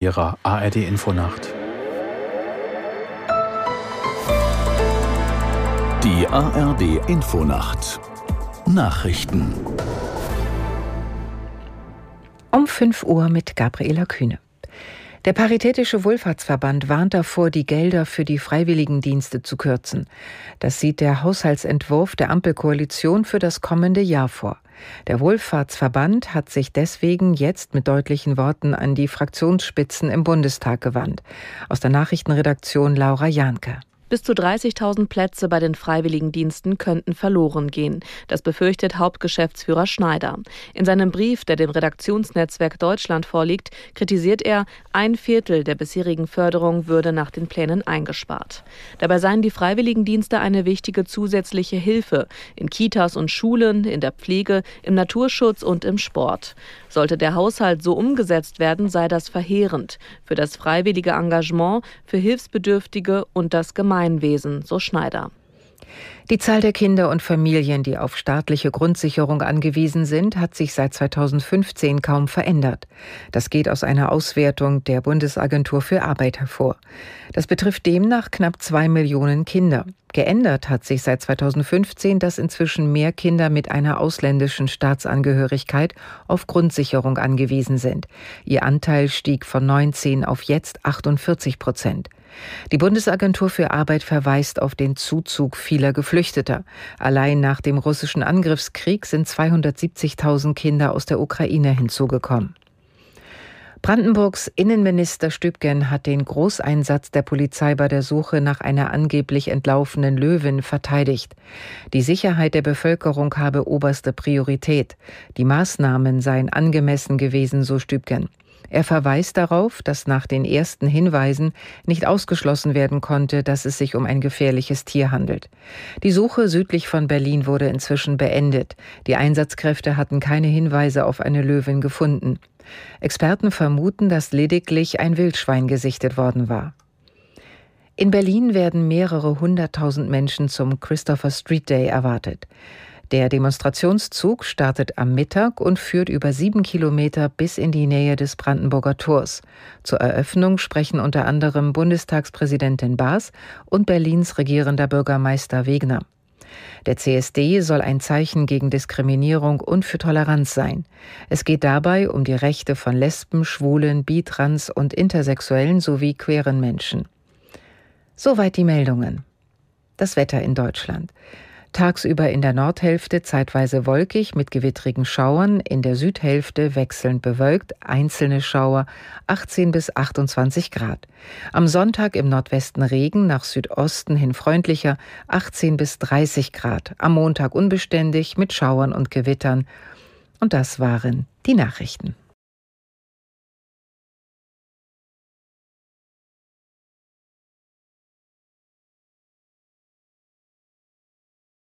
Ihrer ARD Infonacht. Die ARD Infonacht Nachrichten um 5 Uhr mit Gabriela Kühne. Der Paritätische Wohlfahrtsverband warnt davor, die Gelder für die Freiwilligendienste zu kürzen. Das sieht der Haushaltsentwurf der Ampelkoalition für das kommende Jahr vor. Der Wohlfahrtsverband hat sich deswegen jetzt mit deutlichen Worten an die Fraktionsspitzen im Bundestag gewandt. Aus der Nachrichtenredaktion Laura Janke. Bis zu 30.000 Plätze bei den Freiwilligendiensten könnten verloren gehen. Das befürchtet Hauptgeschäftsführer Schneider. In seinem Brief, der dem Redaktionsnetzwerk Deutschland vorliegt, kritisiert er, ein Viertel der bisherigen Förderung würde nach den Plänen eingespart. Dabei seien die Freiwilligendienste eine wichtige zusätzliche Hilfe in Kitas und Schulen, in der Pflege, im Naturschutz und im Sport. Sollte der Haushalt so umgesetzt werden, sei das verheerend für das freiwillige Engagement, für Hilfsbedürftige und das Gemeinwesen, so Schneider. Die Zahl der Kinder und Familien, die auf staatliche Grundsicherung angewiesen sind, hat sich seit 2015 kaum verändert. Das geht aus einer Auswertung der Bundesagentur für Arbeit hervor. Das betrifft demnach knapp zwei Millionen Kinder. Geändert hat sich seit 2015, dass inzwischen mehr Kinder mit einer ausländischen Staatsangehörigkeit auf Grundsicherung angewiesen sind. Ihr Anteil stieg von 19 auf jetzt 48 Prozent. Die Bundesagentur für Arbeit verweist auf den Zuzug vieler Geflüchteter. Allein nach dem russischen Angriffskrieg sind 270.000 Kinder aus der Ukraine hinzugekommen. Brandenburgs Innenminister Stübgen hat den Großeinsatz der Polizei bei der Suche nach einer angeblich entlaufenen Löwin verteidigt. Die Sicherheit der Bevölkerung habe oberste Priorität. Die Maßnahmen seien angemessen gewesen, so Stübgen. Er verweist darauf, dass nach den ersten Hinweisen nicht ausgeschlossen werden konnte, dass es sich um ein gefährliches Tier handelt. Die Suche südlich von Berlin wurde inzwischen beendet. Die Einsatzkräfte hatten keine Hinweise auf eine Löwin gefunden. Experten vermuten, dass lediglich ein Wildschwein gesichtet worden war. In Berlin werden mehrere hunderttausend Menschen zum Christopher Street Day erwartet. Der Demonstrationszug startet am Mittag und führt über sieben Kilometer bis in die Nähe des Brandenburger Tors. Zur Eröffnung sprechen unter anderem Bundestagspräsidentin Baas und Berlins regierender Bürgermeister Wegner. Der CSD soll ein Zeichen gegen Diskriminierung und für Toleranz sein. Es geht dabei um die Rechte von Lesben, Schwulen, Bitrans und Intersexuellen sowie queeren Menschen. Soweit die Meldungen. Das Wetter in Deutschland. Tagsüber in der Nordhälfte zeitweise wolkig mit gewittrigen Schauern, in der Südhälfte wechselnd bewölkt, einzelne Schauer 18 bis 28 Grad. Am Sonntag im Nordwesten Regen, nach Südosten hin freundlicher 18 bis 30 Grad. Am Montag unbeständig mit Schauern und Gewittern. Und das waren die Nachrichten.